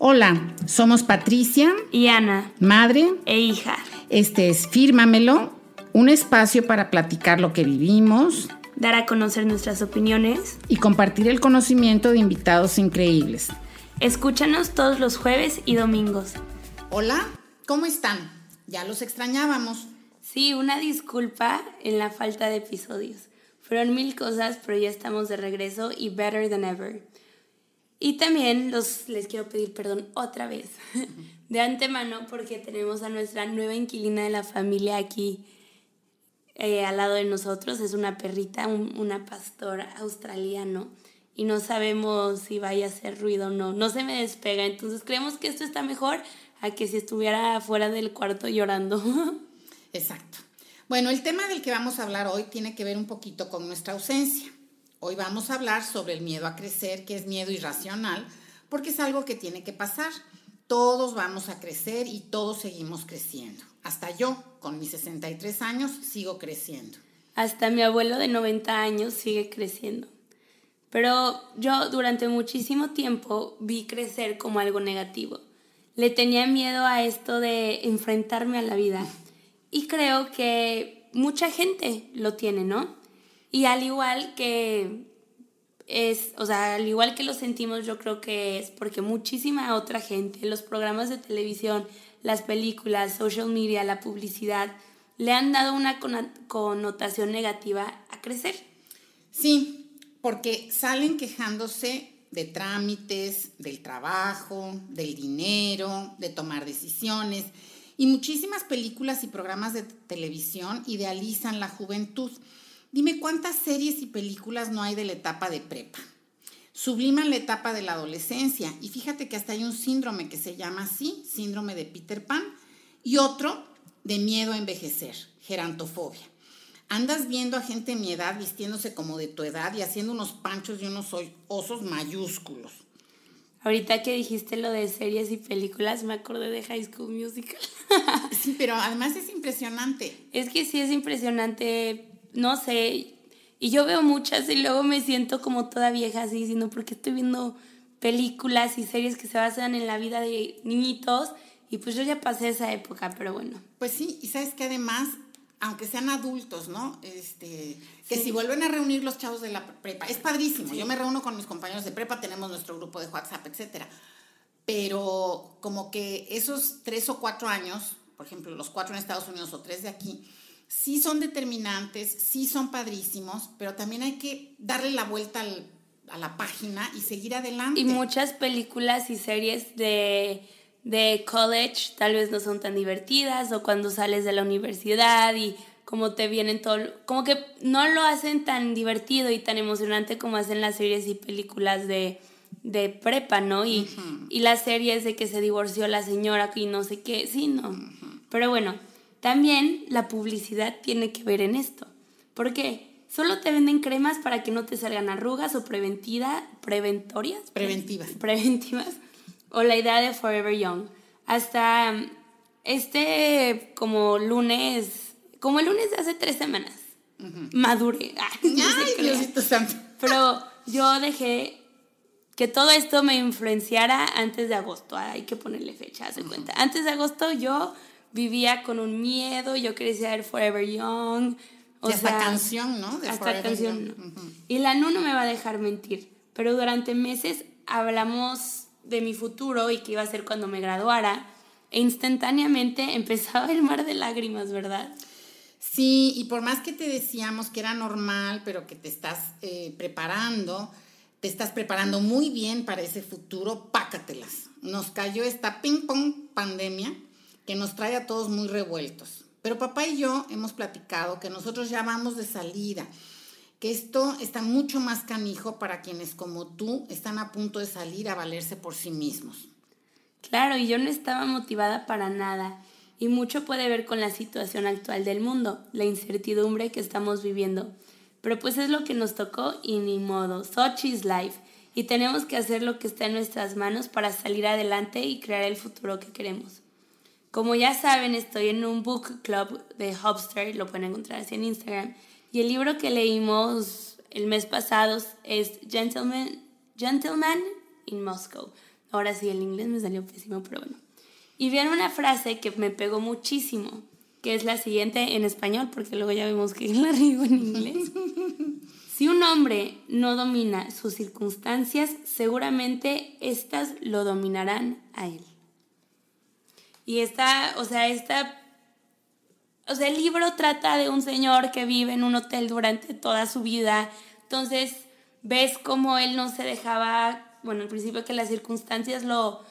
Hola, somos Patricia y Ana, madre e hija. Este es Fírmamelo, un espacio para platicar lo que vivimos, dar a conocer nuestras opiniones y compartir el conocimiento de invitados increíbles. Escúchanos todos los jueves y domingos. Hola, ¿cómo están? Ya los extrañábamos. Sí, una disculpa en la falta de episodios. Fueron mil cosas, pero ya estamos de regreso y better than ever. Y también los, les quiero pedir perdón otra vez de antemano porque tenemos a nuestra nueva inquilina de la familia aquí eh, al lado de nosotros. Es una perrita, una pastora australiano y no sabemos si vaya a hacer ruido o no. No se me despega, entonces creemos que esto está mejor a que si estuviera fuera del cuarto llorando. Exacto. Bueno, el tema del que vamos a hablar hoy tiene que ver un poquito con nuestra ausencia. Hoy vamos a hablar sobre el miedo a crecer, que es miedo irracional, porque es algo que tiene que pasar. Todos vamos a crecer y todos seguimos creciendo. Hasta yo, con mis 63 años, sigo creciendo. Hasta mi abuelo de 90 años sigue creciendo. Pero yo durante muchísimo tiempo vi crecer como algo negativo. Le tenía miedo a esto de enfrentarme a la vida. Y creo que mucha gente lo tiene, ¿no? Y al igual que es, o sea, al igual que lo sentimos, yo creo que es porque muchísima otra gente, los programas de televisión, las películas, social media, la publicidad, le han dado una connotación negativa a crecer. Sí, porque salen quejándose de trámites, del trabajo, del dinero, de tomar decisiones. Y muchísimas películas y programas de televisión idealizan la juventud Dime cuántas series y películas no hay de la etapa de prepa. Subliman la etapa de la adolescencia y fíjate que hasta hay un síndrome que se llama así, síndrome de Peter Pan, y otro de miedo a envejecer, gerantofobia. Andas viendo a gente de mi edad vistiéndose como de tu edad y haciendo unos panchos y unos osos mayúsculos. Ahorita que dijiste lo de series y películas, me acordé de High School Musical. sí, pero además es impresionante. Es que sí es impresionante no sé, y yo veo muchas y luego me siento como toda vieja así diciendo, porque estoy viendo películas y series que se basan en la vida de niñitos y pues yo ya pasé esa época, pero bueno. Pues sí, y sabes que además, aunque sean adultos, ¿no? Este, que si vuelven a reunir los chavos de la prepa, es padrísimo. Yo me reúno con mis compañeros de prepa, tenemos nuestro grupo de WhatsApp, etcétera. Pero como que esos tres o cuatro años, por ejemplo, los cuatro en Estados Unidos o tres de aquí, sí son determinantes, sí son padrísimos, pero también hay que darle la vuelta a la página y seguir adelante. Y muchas películas y series de, de college tal vez no son tan divertidas o cuando sales de la universidad y como te vienen todo, como que no lo hacen tan divertido y tan emocionante como hacen las series y películas de, de prepa, ¿no? Y, y las series de que se divorció la señora y no sé qué, sí, no. Pero bueno, también la publicidad tiene que ver en esto. ¿Por qué? Solo te venden cremas para que no te salgan arrugas o preventiva, preventorias. Preventivas. Preventivas. O la idea de Forever Young. Hasta um, este como lunes, como el lunes de hace tres semanas, madure. Ay, santo. Pero yo dejé que todo esto me influenciara antes de agosto. Hay que ponerle fecha, se cuenta. Antes de agosto yo vivía con un miedo, yo quería ser Forever Young. O hasta canción, ¿no? De hasta canción. Y la NU no me va a dejar mentir, pero durante meses hablamos de mi futuro y qué iba a ser cuando me graduara, e instantáneamente empezaba el mar de lágrimas, ¿verdad? Sí, y por más que te decíamos que era normal, pero que te estás eh, preparando, te estás preparando muy bien para ese futuro, pácatelas. Nos cayó esta ping-pong pandemia que nos trae a todos muy revueltos. Pero papá y yo hemos platicado que nosotros ya vamos de salida, que esto está mucho más canijo para quienes como tú están a punto de salir a valerse por sí mismos. Claro, y yo no estaba motivada para nada. Y mucho puede ver con la situación actual del mundo, la incertidumbre que estamos viviendo. Pero pues es lo que nos tocó y ni modo. Such is life. Y tenemos que hacer lo que está en nuestras manos para salir adelante y crear el futuro que queremos. Como ya saben, estoy en un book club de Hopster, lo pueden encontrar así en Instagram. Y el libro que leímos el mes pasado es Gentleman, Gentleman in Moscow, Ahora sí, el inglés me salió pésimo, pero bueno. Y vieron una frase que me pegó muchísimo, que es la siguiente en español, porque luego ya vemos que la rigo en inglés. Si un hombre no domina sus circunstancias, seguramente éstas lo dominarán a él. Y esta, o sea, esta, o sea, el libro trata de un señor que vive en un hotel durante toda su vida. Entonces, ves cómo él no se dejaba, bueno, al principio que las circunstancias lo,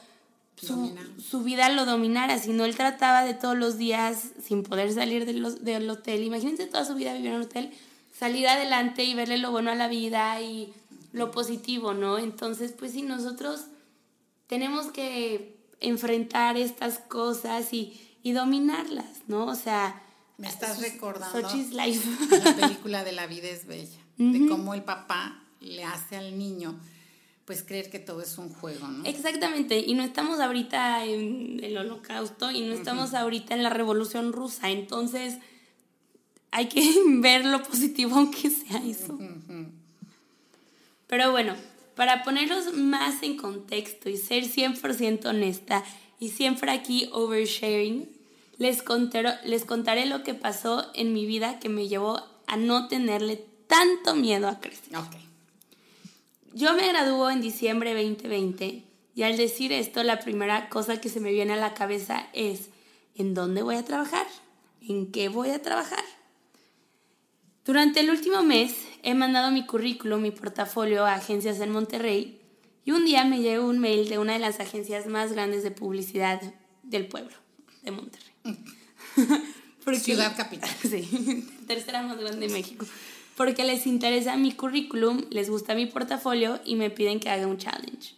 su, su, vida lo dominara, sino él trataba de todos los días, sin poder salir del, del hotel, imagínense toda su vida vivir en un hotel, salir adelante y verle lo bueno a la vida y lo positivo, ¿no? Entonces, pues sí, nosotros tenemos que enfrentar estas cosas y, y dominarlas, ¿no? O sea... Me estás recordando la película de La vida es bella, de cómo el papá le hace al niño pues creer que todo es un juego, ¿no? Exactamente, y no estamos ahorita en el holocausto y no estamos ahorita en la revolución rusa, entonces hay que ver lo positivo aunque sea eso. Pero bueno, para ponerlos más en contexto y ser 100% honesta y siempre aquí oversharing, les contaré, les contaré lo que pasó en mi vida que me llevó a no tenerle tanto miedo a crecer. Yo me graduó en diciembre 2020 y al decir esto la primera cosa que se me viene a la cabeza es ¿en dónde voy a trabajar? ¿En qué voy a trabajar? Durante el último mes he mandado mi currículum, mi portafolio a agencias en Monterrey y un día me llegó un mail de una de las agencias más grandes de publicidad del pueblo, de Monterrey. Ciudad capital. Sí, tercera más grande de México. Porque les interesa mi currículum, les gusta mi portafolio y me piden que haga un challenge.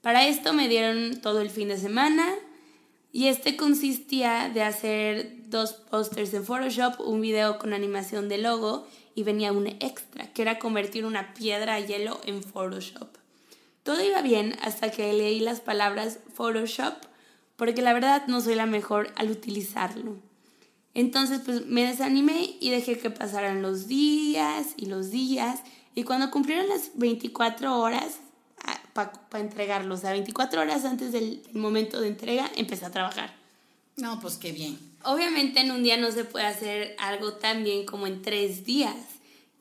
Para esto me dieron todo el fin de semana, y este consistía de hacer dos pósters en Photoshop, un video con animación de logo y venía un extra, que era convertir una piedra a hielo en Photoshop. Todo iba bien hasta que leí las palabras Photoshop, porque la verdad no soy la mejor al utilizarlo. Entonces pues me desanimé y dejé que pasaran los días y los días y cuando cumplieron las 24 horas para entregarlo. O sea, 24 horas antes del, momento de entrega empecé a trabajar. No, pues qué bien. Obviamente en un día no se puede hacer algo tan bien como en tres días.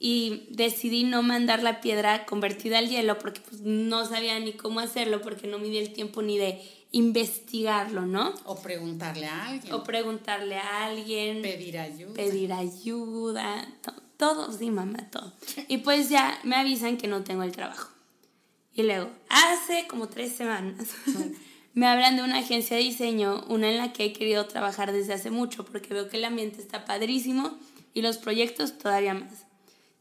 Y decidí no mandar la piedra convertida al hielo porque pues, no sabía ni cómo hacerlo porque no me di el tiempo ni de investigarlo, ¿no? O preguntarle a alguien. O preguntarle a alguien. Pedir ayuda. Pedir ayuda. todo, sí, mamá, todo. Y pues ya me avisan que no tengo el trabajo. Y luego, hace como tres semanas, me hablan de una agencia de diseño, una en la que he querido trabajar desde hace mucho porque veo que el ambiente está padrísimo y los proyectos todavía más.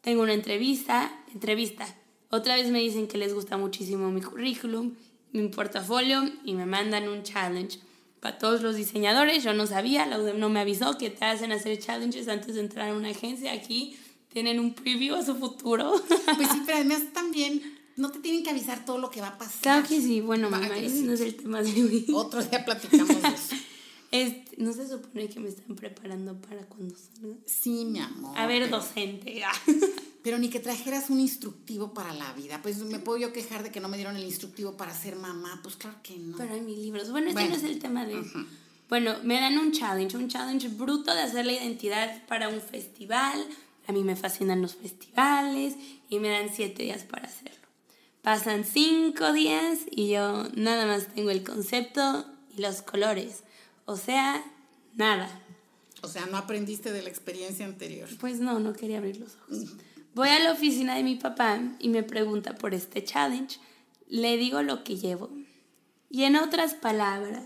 Tengo una entrevista, entrevista. Otra vez me dicen que les gusta muchísimo mi currículum, mi portafolio y me mandan un challenge. Para todos los diseñadores, yo no sabía, la UDEM no me avisó que te hacen hacer challenges antes de entrar a una agencia. Aquí tienen un preview a su futuro. Pues sí, pero además también no te tienen que avisar todo lo que va a pasar. Claro que sí, bueno, mamá, ese no es el tema de hoy. Otro día platicamos de eso. Este, ¿No se supone que me están preparando para cuando salga? Sí, mi amor. A ver, docente. pero ni que trajeras un instructivo para la vida. Pues me puedo yo quejar de que no me dieron el instructivo para ser mamá. Pues claro que no. Pero hay mis libros. Bueno, este no es el tema de... Bueno, me dan un challenge, un challenge bruto de hacer la identidad para un festival. A mí me fascinan los festivales y me dan siete días para hacerlo. Pasan cinco días y yo nada más tengo el concepto y los colores. O sea, nada. O sea, no aprendiste de la experiencia anterior. Pues no, no quería abrir los ojos. Voy a la oficina de mi papá y me pregunta por este challenge. Le digo lo que llevo. Y en otras palabras,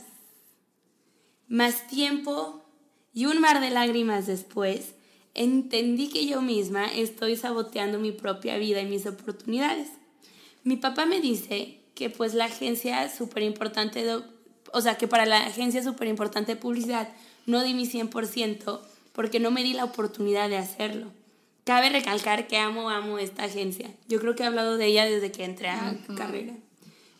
más tiempo y un mar de lágrimas después, entendí que yo misma estoy saboteando mi propia vida y mis oportunidades. Mi papá me dice que pues la agencia súper importante, o sea, que para la agencia súper importante de publicidad no di mi 100% porque no me di la oportunidad de hacerlo. Cabe recalcar que amo, amo esta agencia. Yo creo que he hablado de ella desde que entré a carrera.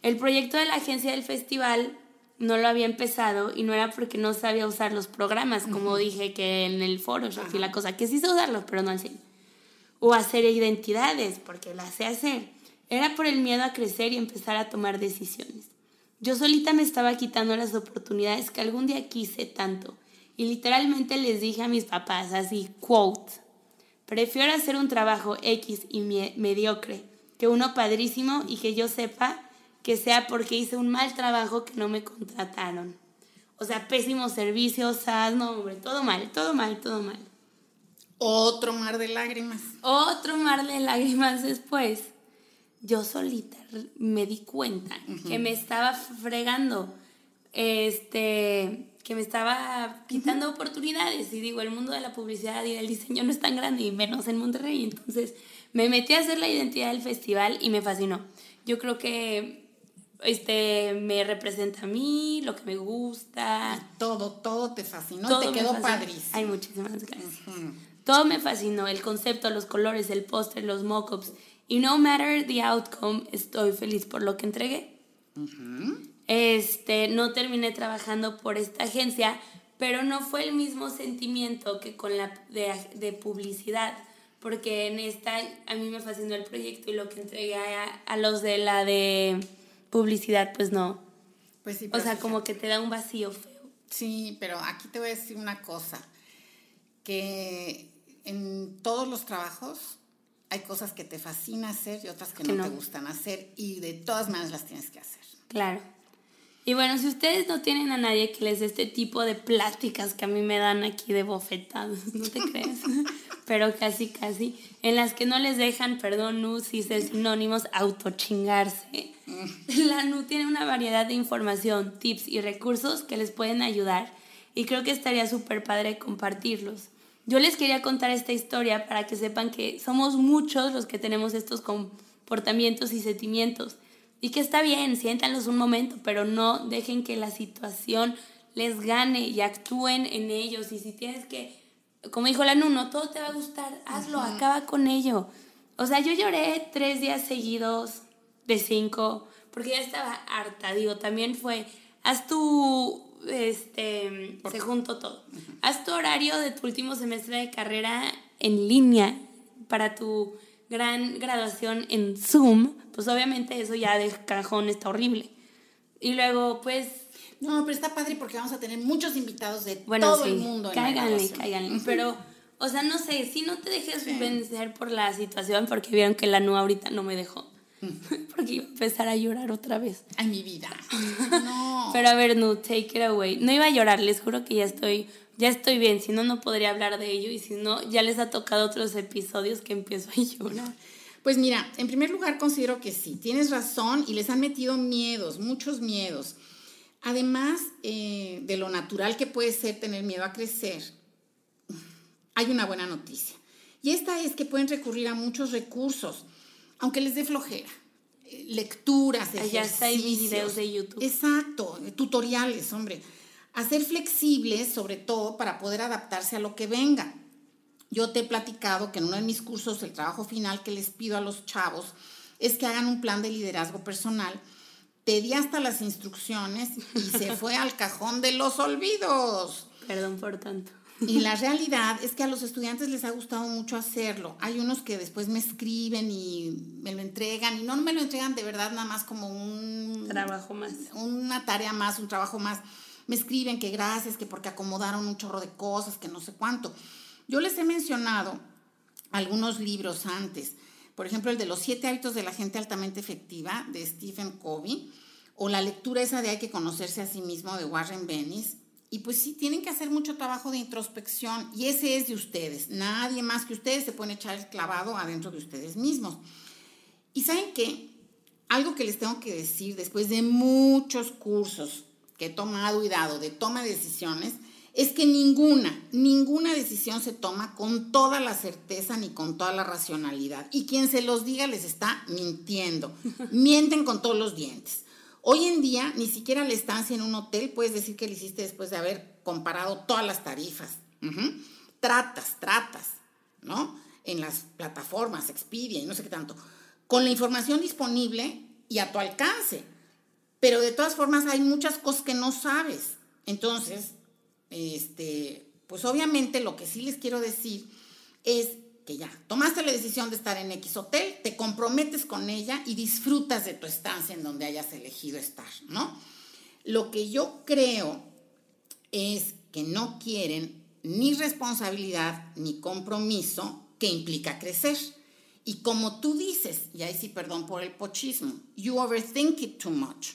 El proyecto de la agencia del festival no lo había empezado y no era porque no sabía usar los programas, como dije que en el foro, y la cosa, que sí sé usarlos, pero no así. O hacer identidades, porque las sé hacer. Era por el miedo a crecer y empezar a tomar decisiones. Yo solita me estaba quitando las oportunidades que algún día quise tanto. Y literalmente les dije a mis papás así, quote, prefiero hacer un trabajo X y mediocre que uno padrísimo y que yo sepa que sea porque hice un mal trabajo que no me contrataron. O sea, pésimos servicios, no, hombre, todo mal, todo mal, todo mal. Otro mar de lágrimas. Otro mar de lágrimas después. Yo solita me di cuenta que me estaba fregando, este, que me estaba quitando oportunidades. Y digo, el mundo de la publicidad y del diseño no es tan grande, y menos en Monterrey. Entonces me metí a hacer la identidad del festival y me fascinó. Yo creo que este me representa a mí, lo que me gusta. todo, todo te fascinó, todo te quedó padrísimo. Ay, muchísimas gracias. Todo me fascinó, el concepto, los colores, el póster, los mockups. Y no matter the outcome, estoy feliz por lo que entregué. Este, no terminé trabajando por esta agencia, pero no fue el mismo sentimiento que con la de, de publicidad, porque en esta a mí me fascinó el proyecto y lo que entregué a, a los de la de publicidad, pues no. Pues sí, o sea, como que te da un vacío feo. Sí, pero aquí te voy a decir una cosa, que en todos los trabajos hay cosas que te fascina hacer y otras que, no, te gustan hacer y de todas maneras las tienes que hacer. Claro. Y bueno, si ustedes no tienen a nadie que les dé este tipo de pláticas que a mí me dan aquí de bofetadas, ¿no te crees? Pero casi, casi, en las que no les dejan, perdón, NU, si es sinónimos, autochingarse. Mm. La NU tiene una variedad de información, tips y recursos que les pueden ayudar y creo que estaría súper padre compartirlos. Yo les quería contar esta historia para que sepan que somos muchos los que tenemos estos comportamientos y sentimientos. Y que está bien, siéntanlos un momento, pero no dejen que la situación les gane y actúen en ellos. Y si tienes que, como dijo la Nuno, todo te va a gustar, hazlo, acaba con ello. O sea, yo lloré tres días seguidos de cinco, porque ya estaba harta. Digo, también fue, haz tu este, se juntó todo. Haz tu horario de tu último semestre de carrera en línea para tu gran graduación en Zoom, pues obviamente eso ya de cajón está horrible. Y luego, pues... No, pero está padre porque vamos a tener muchos invitados de todo el mundo. Cáiganle, cáiganle. Pero, o sea, no sé, si no te dejes vencer por la situación, porque vieron que la NU ahorita no me dejó. Porque iba a empezar a llorar otra vez. Ay, mi vida. No. Pero a ver, no, take it away. No iba a llorar, les juro que ya estoy, ya estoy bien. Si no, no podría hablar de ello. Y si no, ya les ha tocado otros episodios que empiezo a llorar. Pues mira, en primer lugar considero que sí, tienes razón y les han metido miedos, muchos miedos. Además eh, de lo natural que puede ser tener miedo a crecer, hay una buena noticia. Y esta es que pueden recurrir a muchos recursos aunque les dé flojera. Eh, lecturas, está videos de YouTube. Exacto, tutoriales, hombre. Hacer flexibles, sobre todo, para poder adaptarse a lo que venga. Yo te he platicado que en uno de mis cursos, el trabajo final que les pido a los chavos es que hagan un plan de liderazgo personal. Te di hasta las instrucciones y se fue al cajón de los olvidos. Perdón por tanto. Y la realidad es que a los estudiantes les ha gustado mucho hacerlo. Hay unos que después me escriben y me lo entregan y no me lo entregan de verdad nada más como un trabajo más. Una tarea más, un trabajo más. Me escriben que gracias, que porque acomodaron un chorro de cosas, que no sé cuánto. Yo les he mencionado algunos libros antes. Por ejemplo, el de los siete hábitos de la gente altamente efectiva de Stephen Covey o la lectura esa de Hay que conocerse a sí mismo de Warren Bennis y pues sí, tienen que hacer mucho trabajo de introspección y ese es de ustedes. Nadie más que ustedes se pueden echar el clavado adentro de ustedes mismos. Y saben qué, algo que les tengo que decir después de muchos cursos que he tomado y dado de toma de decisiones, es que ninguna, ninguna decisión se toma con toda la certeza ni con toda la racionalidad. Y quien se los diga les está mintiendo. Mienten con todos los dientes. Hoy en día, ni siquiera la estancia en un hotel puedes decir que lo hiciste después de haber comparado todas las tarifas. Tratas, tratas, ¿no? En las plataformas, Expedia y no sé qué tanto, con la información disponible y a tu alcance. Pero de todas formas hay muchas cosas que no sabes. Entonces, este, pues obviamente lo que sí les quiero decir es que ya tomaste la decisión de estar en X hotel, te comprometes con ella y disfrutas de tu estancia en donde hayas elegido estar, ¿no? Lo que yo creo es que no quieren ni responsabilidad ni compromiso que implica crecer. Y como tú dices, y ahí sí perdón por el pochismo, you overthink it too much.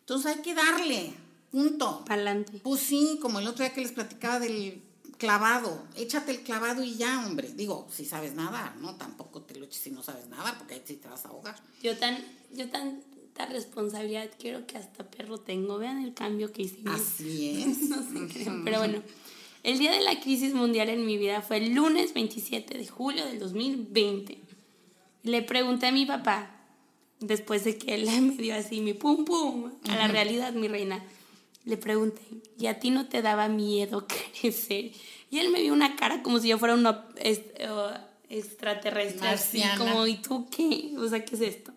Entonces hay que darle, punto. Pa'lante. Pues sí, como el otro día que les platicaba del clavado, échate el clavado y ya, hombre. Digo, si sabes nadar, ¿no? Tampoco te lo eches si no sabes nadar, porque ahí sí te vas a ahogar. Yo tan, yo tanta responsabilidad quiero que hasta perro tengo. Vean el cambio que hicimos. Así es. no sé qué, pero bueno. El día de la crisis mundial en mi vida fue el lunes 27 de julio del 2020. Le pregunté a mi papá, después de que él me dio así mi pum pum a la realidad, mi reina, le pregunté, ¿y a ti no te daba miedo crecer? Y él me vio una cara como si yo fuera una extraterrestre, así como, ¿y tú qué? O sea, ¿qué es esto?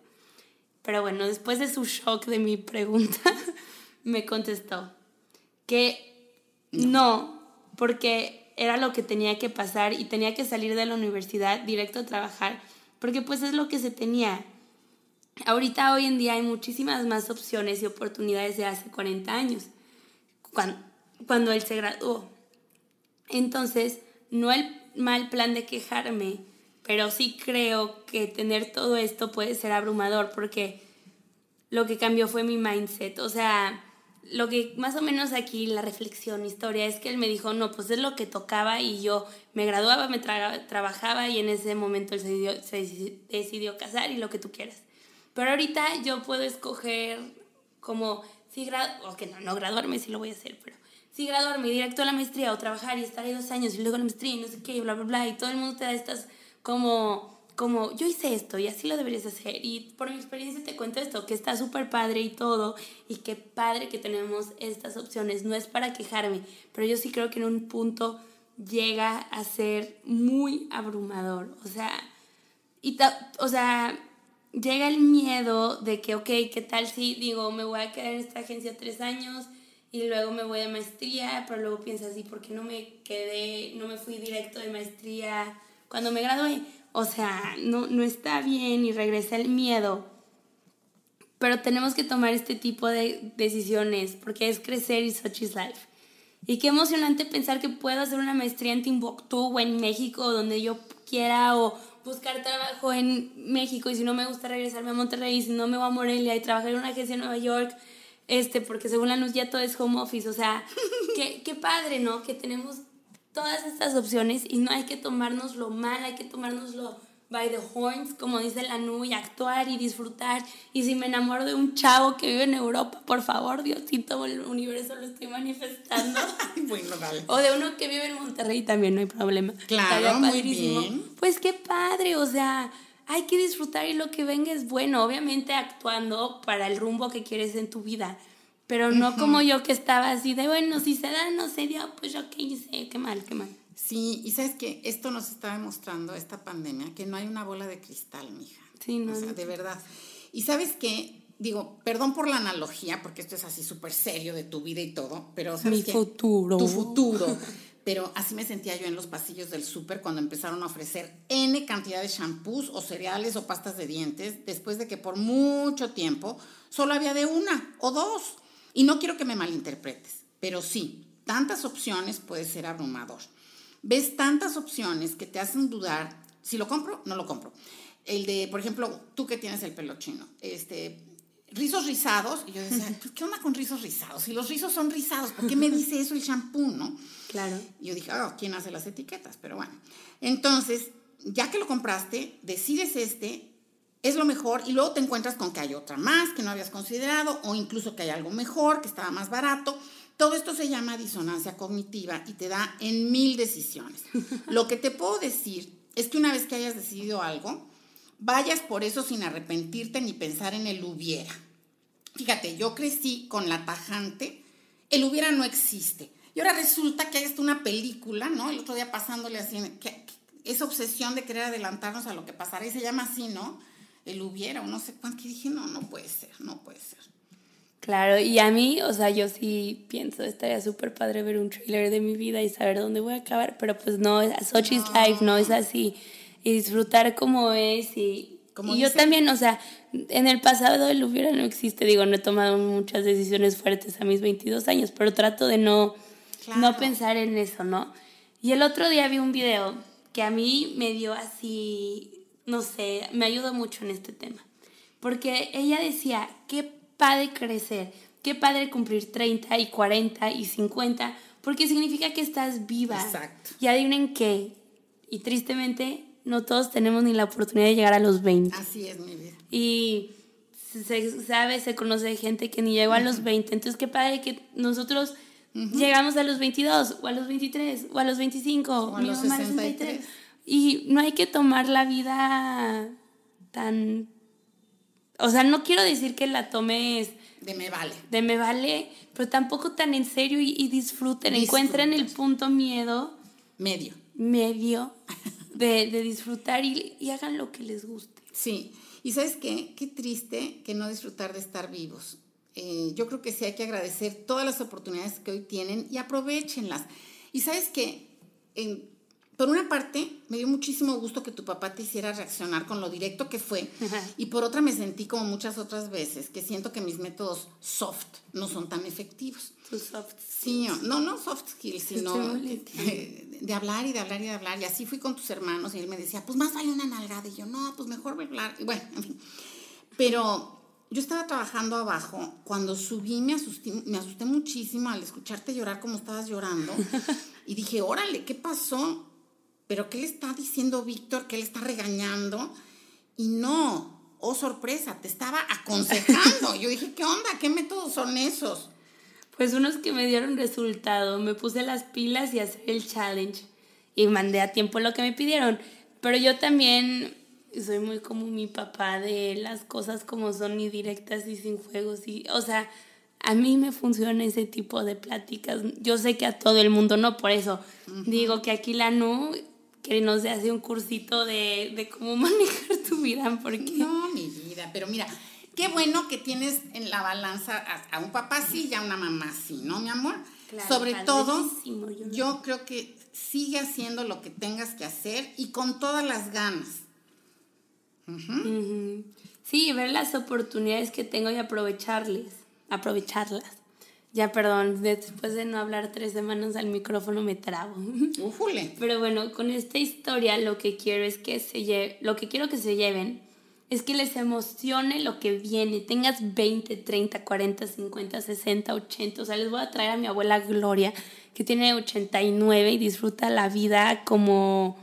Pero bueno, después de su shock de mi pregunta, me contestó que no porque era lo que tenía que pasar y tenía que salir de la universidad directo a trabajar, porque pues es lo que se tenía. Ahorita, hoy en día, hay muchísimas más opciones y oportunidades de hace 40 años, cuando, cuando él se graduó. Entonces, no el mal plan de quejarme, pero sí creo que tener todo esto puede ser abrumador, porque lo que cambió fue mi mindset. O sea, lo que más o menos aquí la reflexión, historia, es que él me dijo, no, pues es lo que tocaba y yo me graduaba, me trabajaba y en ese momento él se se decidió casar y lo que tú quieras. Pero ahorita yo puedo escoger como, si gradu o que no, no graduarme, sí lo voy a hacer, pero si graduarme directo a la maestría o trabajar y estar ahí dos años y luego la maestría y no sé qué, bla, bla, bla, y todo el mundo te da estas como como yo hice esto y así lo deberías hacer. Y por mi experiencia te cuento esto, que está súper padre y todo y qué padre que tenemos estas opciones, no es para quejarme, pero yo sí creo que en un punto llega a ser muy abrumador, o sea, y o sea, llega el miedo de que, ok, ¿qué tal si digo, me voy a quedar en esta agencia tres años? y luego me voy de maestría, pero luego piensas, ¿y por qué no me quedé, no me fui directo de maestría cuando me gradué? O sea, no, no está bien y regresa el miedo. Pero tenemos que tomar este tipo de decisiones porque es crecer y such is life. Y qué emocionante pensar que puedo hacer una maestría en Timbuktu o en México, donde yo quiera, o buscar trabajo en México y si no me gusta regresarme a Monterrey, si no me voy a Morelia y trabajar en una agencia en Nueva York, este, porque según la luz ya todo es home office. O sea, qué, qué padre, ¿no? Que tenemos todas estas opciones y no hay que tomárnoslo mal, hay que tomárnoslo by the horns, como dice la nube, y actuar y disfrutar. Y si me enamoro de un chavo que vive en Europa, por favor, Diosito, el universo lo estoy manifestando. bueno, dale. O de uno que vive en Monterrey también, no hay problema. Claro, muy bien. Pues qué padre, o sea, hay que disfrutar y lo que venga es bueno, obviamente actuando para el rumbo que quieres en tu vida pero no como yo que estaba así de, bueno, si se da, no se dio, pues yo qué hice, qué mal, qué mal. Sí, y sabes que esto nos está demostrando, esta pandemia, que no hay una bola de cristal, mija. Sí, no. O sea, de verdad. Y sabes que, digo, perdón por la analogía, porque esto es así súper serio de tu vida y todo, pero ¿sabes Mi futuro. Tu futuro. pero así me sentía yo en los pasillos del súper cuando empezaron a ofrecer N cantidad de shampoos o cereales o pastas de dientes, después de que por mucho tiempo solo había de una o dos. Y no quiero que me malinterpretes, pero sí, tantas opciones puede ser abrumador. Ves tantas opciones que te hacen dudar, si lo compro, no lo compro. El de, por ejemplo, tú que tienes el pelo chino, este, rizos rizados, y yo decía, pues, ¿qué onda con rizos rizados? Si los rizos son rizados, ¿por qué me dice eso el shampoo, no? Claro. Y yo dije, oh, ¿quién hace las etiquetas? Pero bueno, entonces, ya que lo compraste, decides este, es lo mejor y luego te encuentras con que hay otra más que no habías considerado o incluso que hay algo mejor, que estaba más barato. Todo esto se llama disonancia cognitiva y te da en mil decisiones. Lo que te puedo decir es que una vez que hayas decidido algo, vayas por eso sin arrepentirte ni pensar en el hubiera. Fíjate, yo crecí con la tajante, el hubiera no existe. Y ahora resulta que hay hasta una película, ¿no? El otro día pasándole así, que, esa obsesión de querer adelantarnos a lo que pasará y se llama así, ¿no? el hubiera o no sé cuánto, que dije, no, no puede ser, no puede ser. Claro, y a mí, o sea, yo sí pienso, estaría súper padre ver un trailer de mi vida y saber dónde voy a acabar, pero pues no, such is life, no es así. y disfrutar como es y, Como y yo también, o sea, en el pasado el hubiera no existe, digo, no he tomado muchas decisiones fuertes a mis 22 años, pero trato de no, Claro. no pensar en eso, ¿no? Y el otro día vi un video que a mí me dio así, no sé, me ayudó mucho en este tema, porque ella decía, qué padre crecer, qué padre cumplir 30 y 40 y 50, porque significa que estás viva. Exacto. Y adivinen qué, y tristemente no todos tenemos ni la oportunidad de llegar a los 20. Así es mi vida. Y se sabe, se conoce gente que ni llegó a los 20. Entonces, qué padre que nosotros llegamos a los 22, o a los 23, o a los 25, O a mi los mamá 63. Y no hay que tomar la vida tan... O sea, no quiero decir que la tomes De me vale. de me vale, pero tampoco tan en serio y, y disfruten, encuentren el punto miedo Medio. medio de, de disfrutar y, hagan lo que les guste. Sí. Y sabes qué? Qué triste que no disfrutar de estar vivos. Eh, yo creo que sí hay que agradecer todas las oportunidades que hoy tienen y aprovechenlas. Y sabes qué? En- por una parte, me dio muchísimo gusto que tu papá te hiciera reaccionar con lo directo que fue. Ajá. Y por otra, me sentí como muchas otras veces, que siento que mis métodos soft no son tan efectivos. Tus soft Sí, o- no, no soft skills, sino de hablar y de hablar y de hablar. Y así fui con tus hermanos y él me decía, pues más vale una nalgada. Y yo, no, pues mejor hablar. Y bueno, en fin. Pero yo estaba trabajando abajo. Cuando subí me asusté, me asusté muchísimo al escucharte llorar como estabas llorando. Y dije, órale, ¿qué pasó? ¿Pero qué le está diciendo Víctor? ¿Qué le está regañando? Y no, oh sorpresa, te estaba aconsejando. Yo dije, ¿qué onda? ¿Qué métodos son esos? Pues unos que me dieron resultado, me puse las pilas y hacer el challenge y mandé a tiempo lo que me pidieron. Pero yo también soy muy como mi papá de las cosas como son y directas y sin juegos y, o sea, a mí me funciona ese tipo de pláticas. Yo sé que a todo el mundo no, por eso digo que aquí la NU que nos hace un cursito de, de cómo manejar tu vida, porque No, mi vida, pero mira, qué bueno que tienes en la balanza a, a un papá sí y a una mamá sí, ¿no, mi amor? Claro, Sobre todo, yo creo que sigue haciendo lo que tengas que hacer y con todas las ganas. Sí, ver las oportunidades que tengo y aprovecharles, aprovecharlas. Ya, perdón, después de no hablar tres semanas al micrófono me trabo. Ujule. Pero bueno, con esta historia lo que quiero es que se lle- lo que quiero que se lleven es que les emocione lo que viene. Tengas 20, 30, 40, 50, 60, 80. O sea, les voy a traer a mi abuela Gloria, que tiene 89 y disfruta la vida como...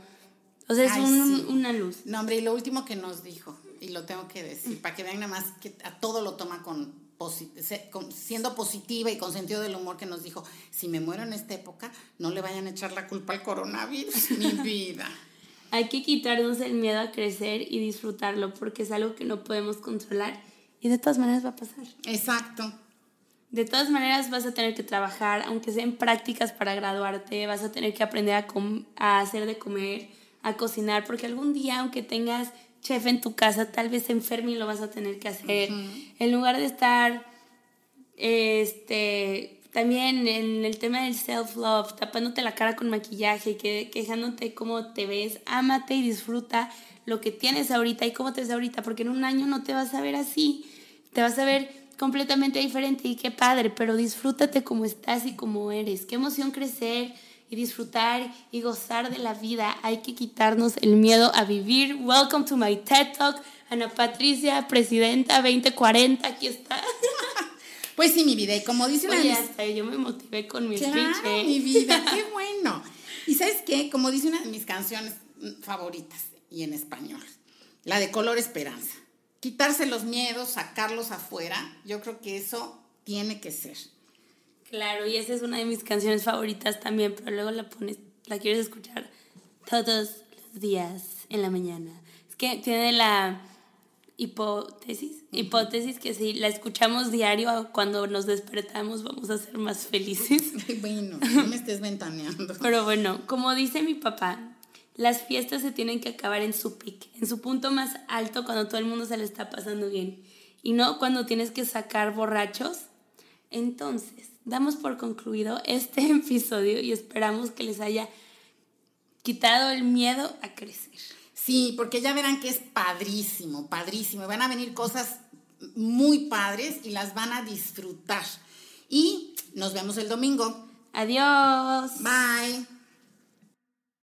O sea, es Ay, un- sí. una luz. No, hombre, y lo último que nos dijo, y lo tengo que decir, para que vean nada más que a todo lo toma con- siendo positiva y con sentido del humor, que nos dijo, si me muero en esta época, no le vayan a echar la culpa al coronavirus, mi vida. Hay que quitarnos el miedo a crecer y disfrutarlo porque es algo que no podemos controlar y de todas maneras va a pasar. Exacto. De todas maneras vas a tener que trabajar, aunque sean prácticas para graduarte, vas a tener que aprender a, com- a hacer de comer, a cocinar, porque algún día, aunque tengas chef en tu casa, tal vez enferme y lo vas a tener que hacer. En lugar de estar este también en el tema del self-love, tapándote la cara con maquillaje, que, quejándote cómo te ves, ámate y disfruta lo que tienes ahorita y cómo te ves ahorita, porque en un año no te vas a ver así, te vas a ver completamente diferente y qué padre, pero disfrútate como estás y como eres. Qué emoción crecer y disfrutar y gozar de la vida. Hay que quitarnos el miedo a vivir. Welcome to my TED Talk. Ana Patricia, presidenta 2040, aquí está. Pues sí, mi vida, y como dice una Oye, hasta yo me motivé con mi Claro, speech. ¿eh? mi vida, qué bueno. Y sabes qué, como dice una de mis canciones favoritas y en español, la de Color Esperanza. Quitarse los miedos, sacarlos afuera, yo creo que eso tiene que ser. Claro, y esa es una de mis canciones favoritas también, pero luego la pones, la quieres escuchar todos los días en la mañana. Es que tiene la hipótesis, hipótesis que si la escuchamos diario cuando nos despertamos vamos a ser más felices. Bueno, no me estés ventaneando. Pero bueno, como dice mi papá, las fiestas se tienen que acabar en su pic, en su punto más alto cuando todo el mundo se le está pasando bien y no cuando tienes que sacar borrachos. Entonces, damos por concluido este episodio y esperamos que les haya quitado el miedo a crecer. Sí, porque ya verán que es padrísimo, padrísimo. Van a venir cosas muy padres y las van a disfrutar. Y nos vemos el domingo. Adiós. Bye.